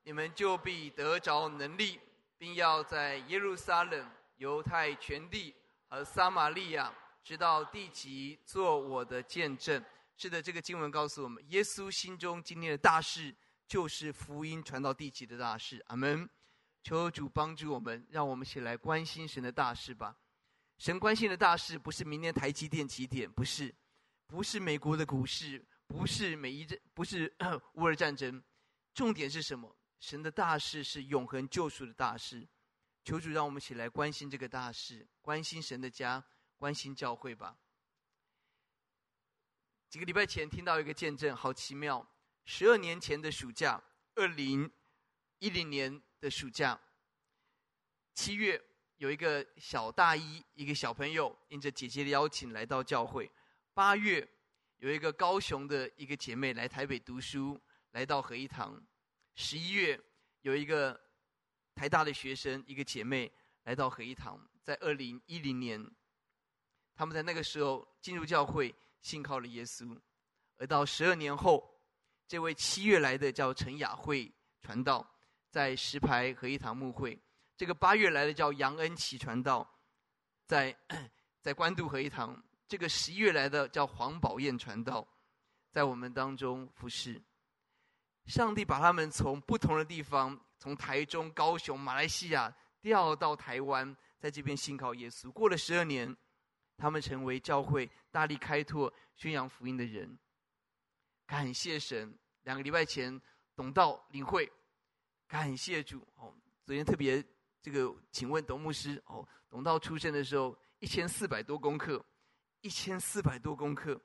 你们就必得着能力。并要在耶路撒冷、犹太全地和撒玛利亚，直到地极，做我的见证。是的，这个经文告诉我们，耶稣心中今天的大事，就是福音传到地极的大事。阿门。求主帮助我们，让我们一起来关心神的大事吧。神关心的大事，不是明天台积电几点，不是，不是美国的股市，不是每一战，不是乌尔战争，重点是什么？神的大事是永恒救赎的大事，求主让我们一起来关心这个大事，关心神的家，关心教会吧。几个礼拜前听到一个见证，好奇妙。十二年前的暑假，二零一零年的暑假，七月有一个小大一，一个小朋友，应着姐姐的邀请来到教会。八月有一个高雄的一个姐妹来台北读书，来到合一堂。十一月有一个台大的学生，一个姐妹来到合一堂，在二零一零年，他们在那个时候进入教会，信靠了耶稣。而到十二年后，这位七月来的叫陈雅慧传道，在石牌合一堂牧会；这个八月来的叫杨恩琪传道，在在关渡合一堂；这个十一月来的叫黄宝燕传道，在我们当中服侍。上帝把他们从不同的地方，从台中、高雄、马来西亚调到台湾，在这边信靠耶稣。过了十二年，他们成为教会大力开拓、宣扬福音的人。感谢神！两个礼拜前，董道领会，感谢主。哦，昨天特别这个，请问董牧师，哦，董道出生的时候一千四百多公克，一千四百多公克，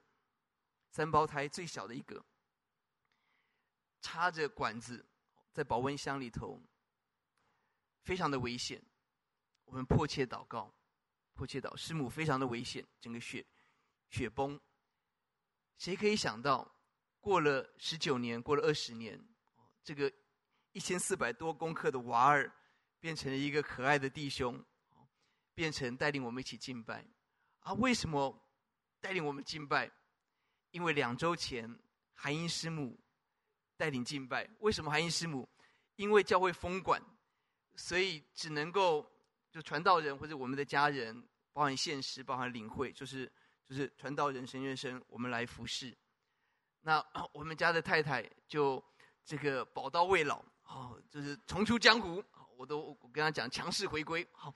三胞胎最小的一个。插着管子，在保温箱里头，非常的危险。我们迫切祷告，迫切祷，师母非常的危险，整个血血崩。谁可以想到，过了十九年，过了二十年，这个一千四百多公克的娃儿，变成了一个可爱的弟兄，变成带领我们一起敬拜。啊，为什么带领我们敬拜？因为两周前，韩英师母。带领敬拜，为什么韩英师母？因为教会封管，所以只能够就传道人或者我们的家人，包含现实，包含领会，就是就是传道人神学生，我们来服侍。那 我们家的太太就这个宝刀未老，哦，就是重出江湖。我都我跟他讲强势回归，好，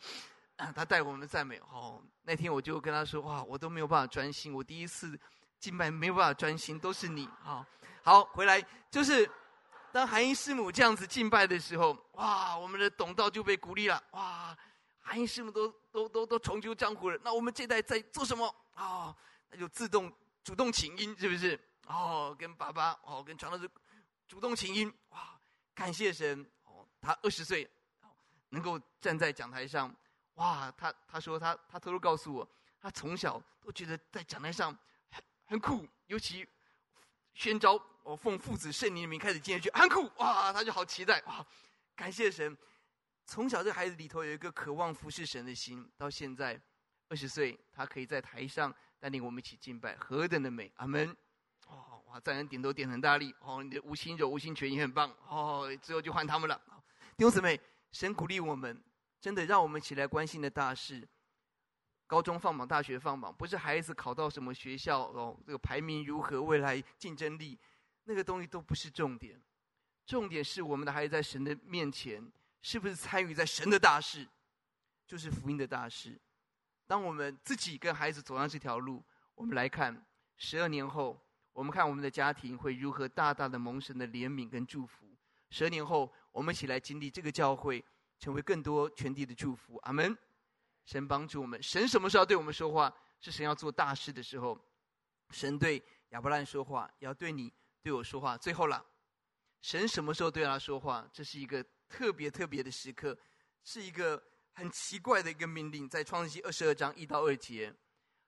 他带我们赞美，哦，那天我就跟他说，哇，我都没有办法专心，我第一次敬拜没有办法专心，都是你，好，好，回来就是当韩英师母这样子敬拜的时候，哇，我们的董道就被鼓励了，哇，韩英师母都都都都重出江湖了，那我们这代在做什么啊？哦，那就自动主动请缨，是不是？哦，跟爸爸哦，跟传道士主动请缨，哇，感谢神哦，他二十岁。能够站在讲台上，哇！他他说他他偷偷告诉我，他从小都觉得在讲台上很很酷，尤其宣召我奉父子圣灵的名开始进去，很酷哇！他就好期待哇！感谢神，从小这孩子里头有一个渴望服侍神的心，到现在二十岁，他可以在台上带领我们一起敬拜，何等的美！阿门！哇，赞人点头点很大力哦，你的吴心柔、吴心全也很棒哦，之后就换他们了，弟兄姊妹。神鼓励我们，真的让我们起来关心的大事。高中放榜，大学放榜，不是孩子考到什么学校哦，这个排名如何，未来竞争力，那个东西都不是重点。重点是我们的孩子在神的面前，是不是参与在神的大事，就是福音的大事。当我们自己跟孩子走上这条路，我们来看十二年后，我们看我们的家庭会如何大大的蒙神的怜悯跟祝福。十年后。我们一起来经历这个教会，成为更多全地的祝福。阿门。神帮助我们。神什么时候对我们说话？是神要做大事的时候。神对亚伯兰说话，要对你对我说话。最后了，神什么时候对他说话？这是一个特别特别的时刻，是一个很奇怪的一个命令。在创世记二十二章一到二节，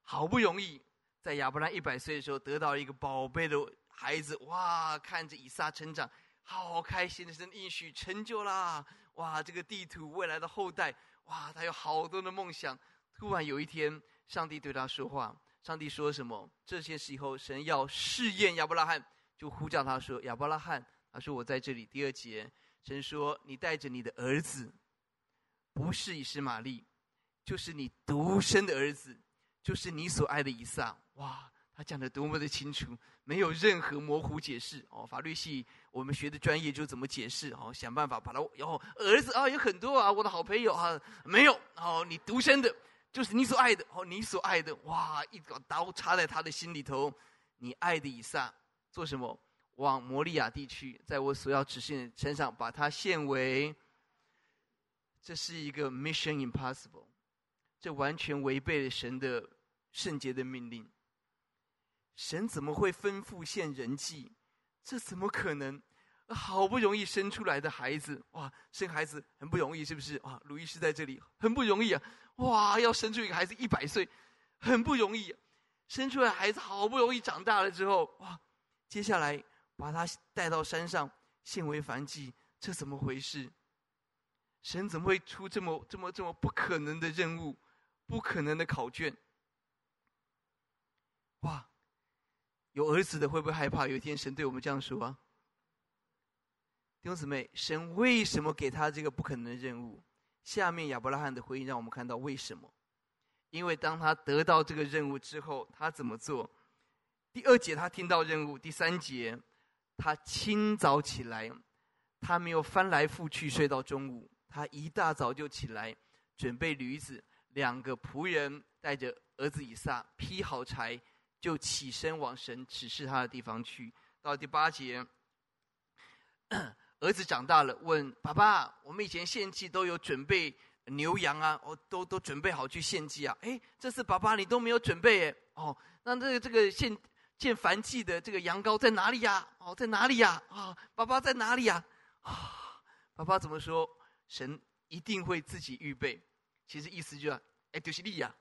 好不容易在亚伯兰一百岁的时候得到一个宝贝的孩子，哇，看着以撒成长。好开心的，神应许成就啦！哇，这个地图未来的后代，哇，他有好多的梦想。突然有一天，上帝对他说话。上帝说什么？这些时候，神要试验亚伯拉罕，就呼叫他说：“亚伯拉罕。”他说：“我在这里。”第二节，神说：“你带着你的儿子，不是以实玛利，就是你独生的儿子，就是你所爱的以撒。”哇！他讲的多么的清楚，没有任何模糊解释哦。法律系我们学的专业就怎么解释哦，想办法把他哦儿子啊有很多啊，我的好朋友啊没有哦，你独生的，就是你所爱的哦，你所爱的哇，一把刀插在他的心里头，你爱的以撒做什么？往摩利亚地区，在我所要指示的身上把它献为，这是一个 mission impossible，这完全违背了神的圣洁的命令。神怎么会吩咐献人祭？这怎么可能？好不容易生出来的孩子，哇，生孩子很不容易，是不是？啊，鲁医师在这里很不容易啊！哇，要生出一个孩子一百岁，很不容易。生出来孩子好不容易长大了之后，哇，接下来把他带到山上献为燔祭，这怎么回事？神怎么会出这么这么这么不可能的任务，不可能的考卷？哇！有儿子的会不会害怕？有一天神对我们这样说啊，弟兄姊妹，神为什么给他这个不可能的任务？下面亚伯拉罕的回应让我们看到为什么？因为当他得到这个任务之后，他怎么做？第二节他听到任务，第三节他清早起来，他没有翻来覆去睡到中午，他一大早就起来，准备驴子，两个仆人带着儿子以撒，劈好柴。就起身往神指示他的地方去。到第八节，儿子长大了，问爸爸：“我们以前献祭都有准备牛羊啊，哦，都都准备好去献祭啊。哎，这次爸爸你都没有准备哎。哦，那这个这个献献燔祭的这个羊羔在哪里呀？哦，在哪里呀？啊，爸爸在哪里呀？啊，爸爸怎么说？神一定会自己预备。其实意思就是，哎，就是你呀。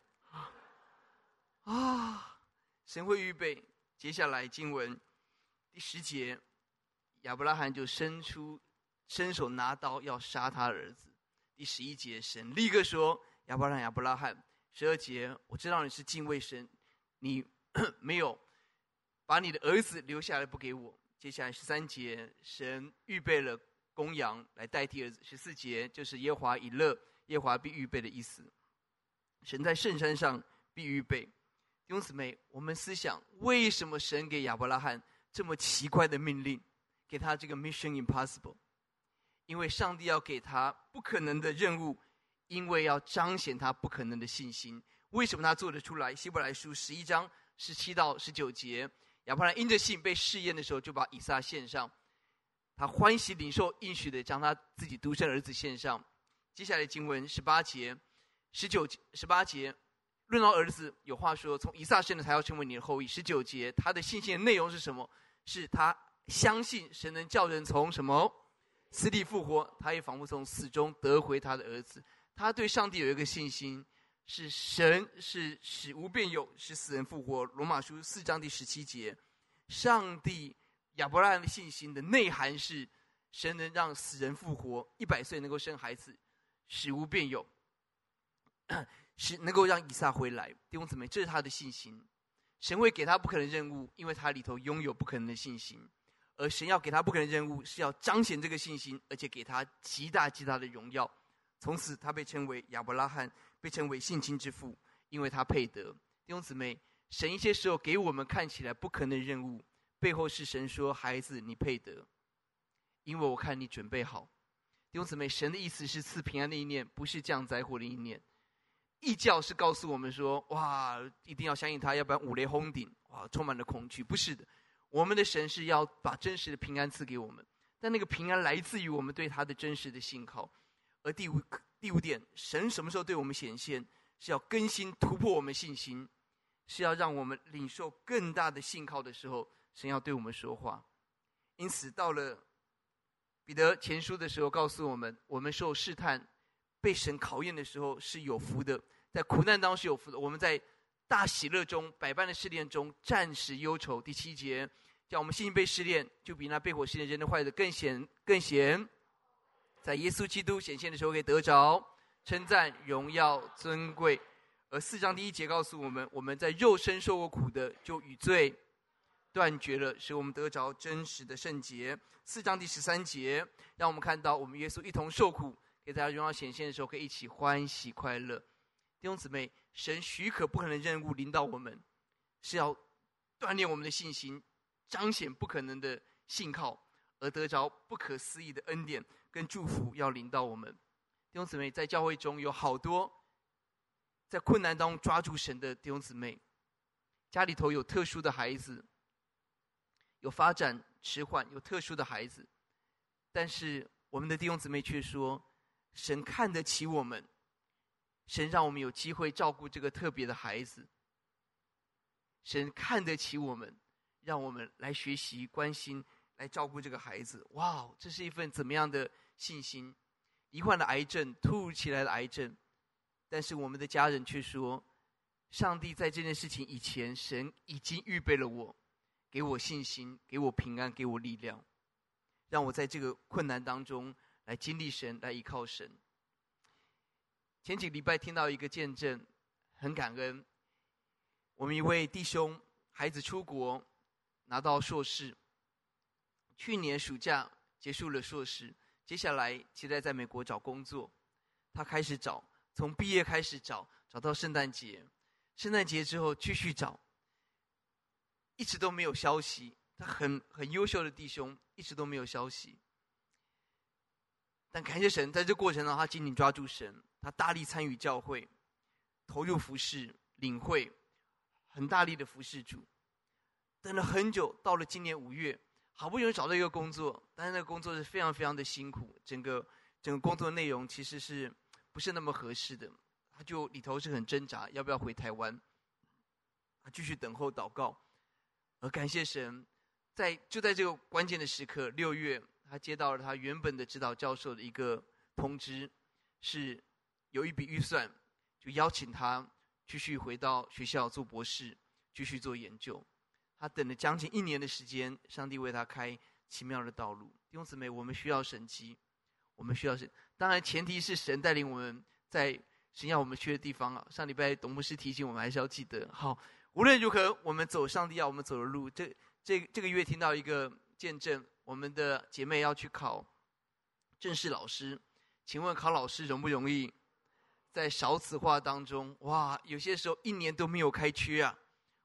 啊。神会预备，接下来经文第十节，亚伯拉罕就伸出伸手拿刀要杀他儿子。第十一节，神立刻说：“亚伯拉罕，亚伯拉罕。”十二节，我知道你是敬畏神，你 没有把你的儿子留下来不给我。接下来十三节，神预备了公羊来代替儿子。十四节就是耶华以勒，耶华必预备的意思。神在圣山上必预备。弟兄姊妹，我们思想为什么神给亚伯拉罕这么奇怪的命令？给他这个 mission impossible，因为上帝要给他不可能的任务，因为要彰显他不可能的信心。为什么他做得出来？希伯来书十一章十七到十九节，亚伯兰因着信被试验的时候，就把以撒献上。他欢喜领受应许的，将他自己独生儿子献上。接下来经文十八节、十九、十八节，论到儿子，有话说：从以撒生的才要成为你的后裔。十九节，他的信心的内容是什么？是他相信神能叫人从什么死里复活，他也仿佛从死中得回他的儿子。他对上帝有一个信心。是神是使无变有，使死人复活。罗马书四章第十七节，上帝亚伯拉罕的信心的内涵是，神能让死人复活，一百岁能够生孩子，使无变有，是能够让以撒回来。弟兄姊妹，这是他的信心。神会给他不可能任务，因为他里头拥有不可能的信心。而神要给他不可能任务，是要彰显这个信心，而且给他极大极大的荣耀。从此，他被称为亚伯拉罕。被称为信心之父，因为他配得。弟兄姊妹，神一些时候给我们看起来不可能的任务，背后是神说：“孩子，你配得，因为我看你准备好。”弟兄姊妹，神的意思是赐平安的意念，不是降灾祸的意念。异教是告诉我们说：“哇，一定要相信他，要不然五雷轰顶，哇，充满了恐惧。”不是的，我们的神是要把真实的平安赐给我们，但那个平安来自于我们对他的真实的信靠。而第五。第五点，神什么时候对我们显现？是要更新、突破我们信心，是要让我们领受更大的信靠的时候，神要对我们说话。因此，到了彼得前书的时候，告诉我们：我们受试探、被神考验的时候是有福的，在苦难当中是有福的。我们在大喜乐中、百般的试炼中暂时忧愁。第七节，叫我们信心被试炼，就比那被火试炼人的坏的更显、更显。在耶稣基督显现的时候，可以得着称赞、荣耀、尊贵。而四章第一节告诉我们：我们在肉身受过苦的，就与罪断绝了，使我们得着真实的圣洁。四章第十三节，让我们看到我们耶稣一同受苦，给大家荣耀显现的时候，可以一起欢喜快乐。弟兄姊妹，神许可不可能任务临到我们，是要锻炼我们的信心，彰显不可能的信靠，而得着不可思议的恩典。跟祝福要临到我们，弟兄姊妹，在教会中有好多在困难当中抓住神的弟兄姊妹，家里头有特殊的孩子，有发展迟缓、有特殊的孩子，但是我们的弟兄姊妹却说，神看得起我们，神让我们有机会照顾这个特别的孩子，神看得起我们，让我们来学习关心。来照顾这个孩子，哇，这是一份怎么样的信心？罹患了癌症，突如其来的癌症，但是我们的家人却说，上帝在这件事情以前，神已经预备了我，给我信心，给我平安，给我力量，让我在这个困难当中来经历神，来依靠神。前几礼拜听到一个见证，很感恩。我们一位弟兄孩子出国拿到硕士。去年暑假结束了硕士，接下来期待在美国找工作。他开始找，从毕业开始找，找到圣诞节。圣诞节之后继续找，一直都没有消息。他很很优秀的弟兄，一直都没有消息。但感谢神，在这过程当中，他紧紧抓住神，他大力参与教会，投入服饰、领会，很大力的服侍主。等了很久，到了今年五月。好不容易找到一个工作，但是那个工作是非常非常的辛苦，整个整个工作内容其实是不是那么合适的，他就里头是很挣扎，要不要回台湾？他继续等候祷告，而感谢神，在就在这个关键的时刻，六月他接到了他原本的指导教授的一个通知，是有一笔预算，就邀请他继续回到学校做博士，继续做研究。他等了将近一年的时间，上帝为他开奇妙的道路。弟兄姊妹，我们需要神迹，我们需要神。当然，前提是神带领我们在神要我们去的地方啊。上礼拜董牧师提醒我们，还是要记得。好，无论如何，我们走上帝要我们走的路。这这这个月听到一个见证，我们的姐妹要去考正式老师，请问考老师容不容易？在少子化当中，哇，有些时候一年都没有开缺啊，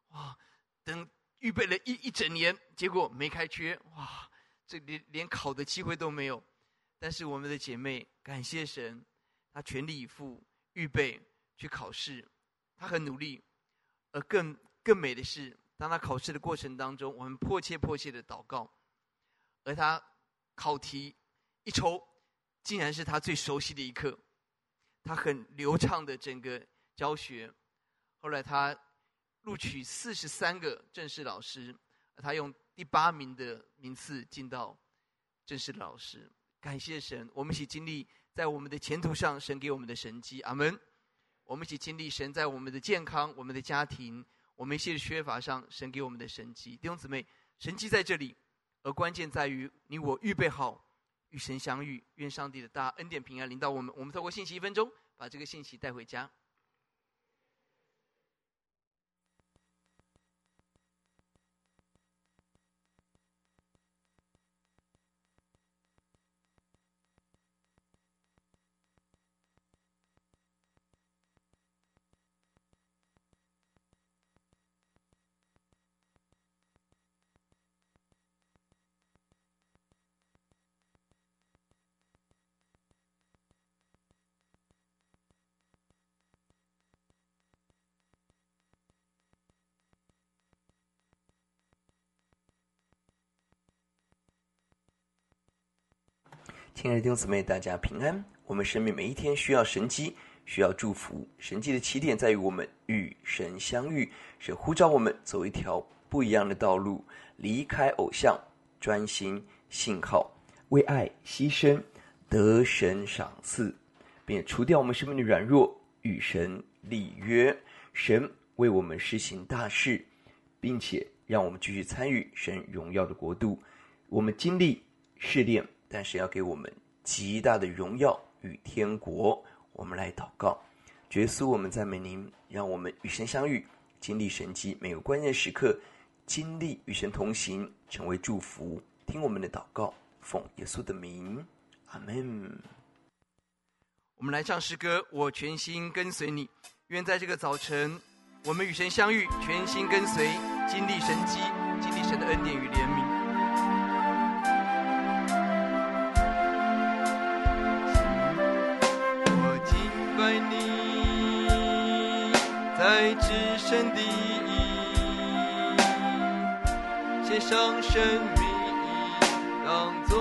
哇，等。预备了一一整年，结果没开缺，哇！这连连考的机会都没有。但是我们的姐妹感谢神，她全力以赴预备去考试，她很努力。而更更美的是，当她考试的过程当中，我们迫切迫切的祷告，而他考题一抽，竟然是他最熟悉的一课，他很流畅的整个教学。后来他录取四十三个正式老师，他用第八名的名次进到正式的老师。感谢神，我们一起经历在我们的前途上，神给我们的神迹，阿门。我们一起经历神在我们的健康、我们的家庭、我们一些缺乏上，神给我们的神迹。弟兄姊妹，神迹在这里，而关键在于你我预备好与神相遇。愿上帝的大恩典平安临到我们。我们透过信息一分钟，把这个信息带回家。亲爱的弟兄姊妹，大家平安。我们生命每一天需要神迹，需要祝福。神迹的起点在于我们与神相遇，是呼召我们走一条不一样的道路，离开偶像，专心信靠，为爱牺牲，得神赏赐，并除掉我们生命的软弱，与神立约。神为我们施行大事，并且让我们继续参与神荣耀的国度。我们经历试炼。但是要给我们极大的荣耀与天国，我们来祷告，耶稣，我们赞美您，让我们与神相遇，经历神迹，每个关键时刻经历与神同行，成为祝福。听我们的祷告，奉耶稣的名，阿门。我们来唱诗歌，我全心跟随你。愿在这个早晨，我们与神相遇，全心跟随，经历神迹，经历神的恩典与怜悯。在至圣地，献上生命，当作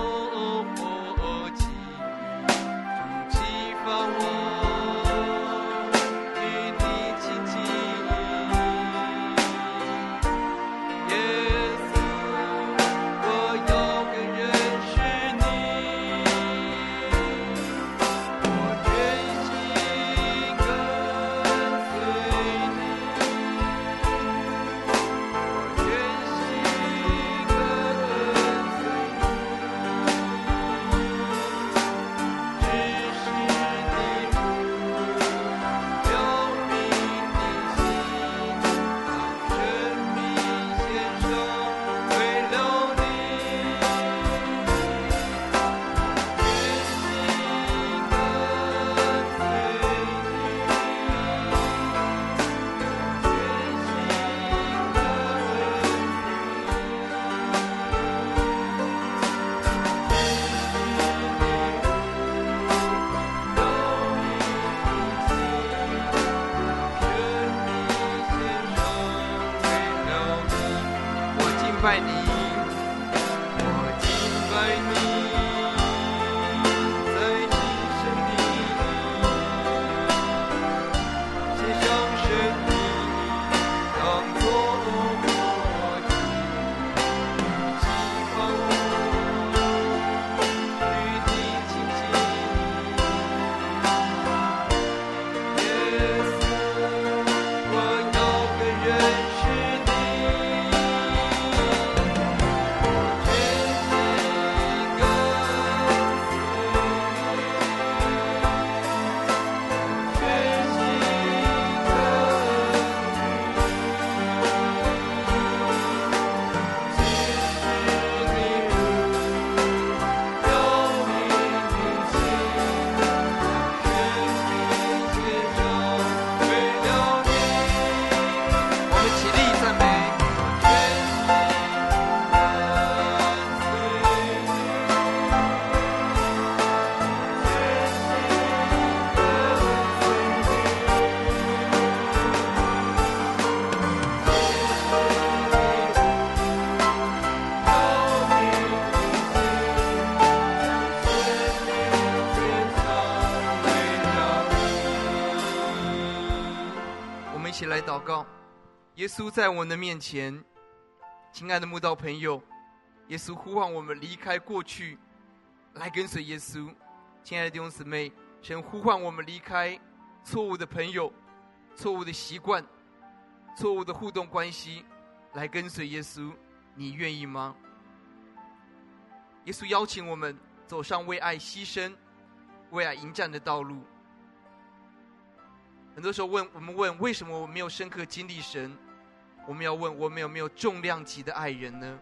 耶稣在我们的面前，亲爱的慕道朋友，耶稣呼唤我们离开过去，来跟随耶稣。亲爱的弟兄姊妹，神呼唤我们离开错误的朋友、错误的习惯、错误的互动关系，来跟随耶稣。你愿意吗？耶稣邀请我们走上为爱牺牲、为爱迎战的道路。很多时候问我们问为什么我没有深刻经历神？我们要问我们有没有重量级的爱人呢？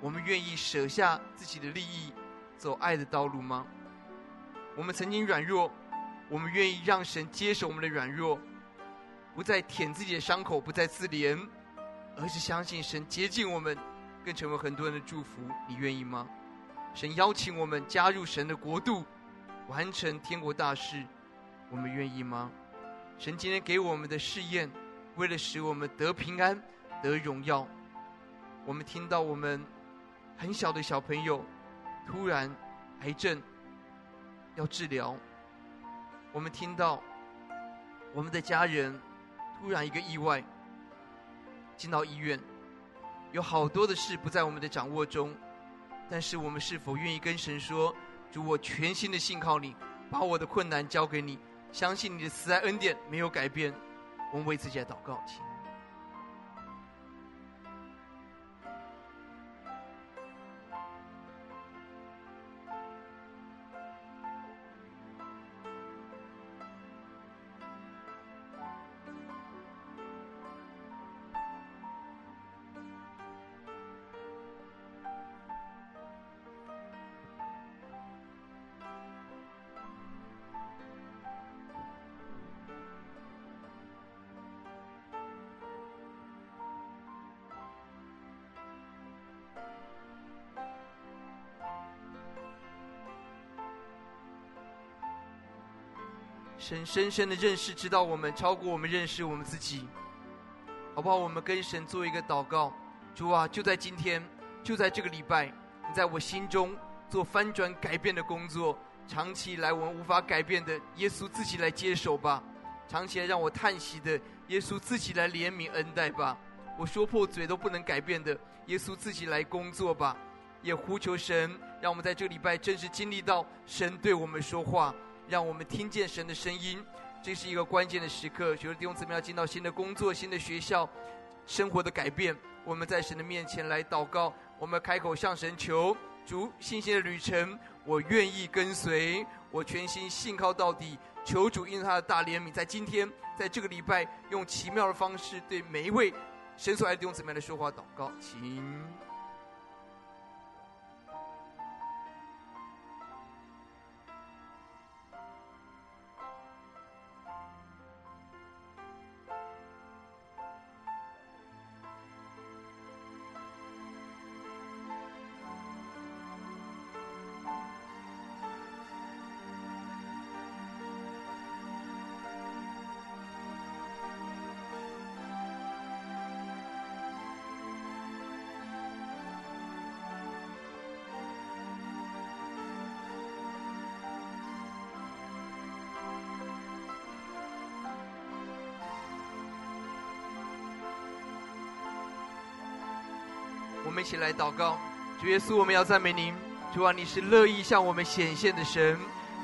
我们愿意舍下自己的利益，走爱的道路吗？我们曾经软弱，我们愿意让神接受我们的软弱，不再舔自己的伤口，不再自怜，而是相信神洁净我们，更成为很多人的祝福。你愿意吗？神邀请我们加入神的国度，完成天国大事。我们愿意吗？神今天给我们的试验，为了使我们得平安、得荣耀。我们听到我们很小的小朋友突然癌症要治疗，我们听到我们的家人突然一个意外进到医院，有好多的事不在我们的掌握中，但是我们是否愿意跟神说：“主，我全心的信靠你，把我的困难交给你。”相信你的慈爱恩典没有改变，我们为自己来祷告，请。神深深的认识，知道我们超过我们认识我们自己，好不好？我们跟神做一个祷告，主啊，就在今天，就在这个礼拜，你在我心中做翻转改变的工作。长期以来我们无法改变的，耶稣自己来接手吧；长期来让我叹息的，耶稣自己来怜悯恩待吧；我说破嘴都不能改变的，耶稣自己来工作吧。也呼求神，让我们在这个礼拜真实经历到神对我们说话。让我们听见神的声音，这是一个关键的时刻。觉得弟兄姊妹要进到新的工作、新的学校，生活的改变，我们在神的面前来祷告，我们开口向神求主信心的旅程，我愿意跟随，我全心信靠到底。求主因他的大怜悯，在今天，在这个礼拜，用奇妙的方式对每一位神所爱的弟兄姊妹来说话祷告，请。我们一起来祷告，主耶稣，我们要赞美您。主啊，你是乐意向我们显现的神。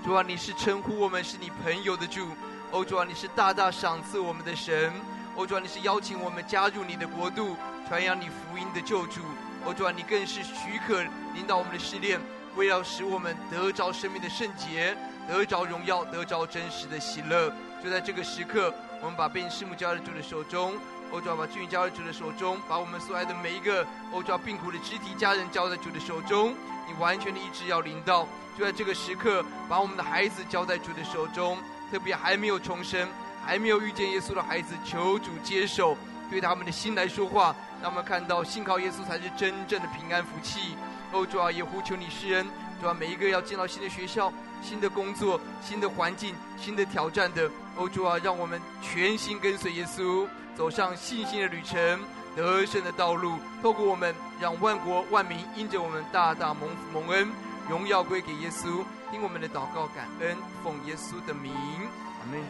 主啊，你是称呼我们是你朋友的主。哦，主啊，你是大大赏赐我们的神。哦，主啊，你是邀请我们加入你的国度，传扬你福音的救主。哦，主啊，你更是许可领导我们的试炼，为要使我们得着生命的圣洁，得着荣耀，得着真实的喜乐。就在这个时刻，我们把被师母交在主的手中。欧主要把俊交在主的手中，把我们所爱的每一个欧主要病苦的肢体家人交在主的手中。你完全的意志要领到，就在这个时刻，把我们的孩子交在主的手中。特别还没有重生、还没有遇见耶稣的孩子，求主接手，对他们的心来说话，让我们看到信靠耶稣才是真正的平安福气。欧主啊也呼求你施恩，主要每一个要进到新的学校、新的工作、新的环境、新的挑战的，欧主啊让我们全心跟随耶稣。走上信心的旅程，得胜的道路。透过我们，让万国万民因着我们大大蒙福蒙恩，荣耀归给耶稣。听我们的祷告，感恩，奉耶稣的名，阿门。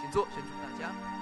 请坐，神祝大家。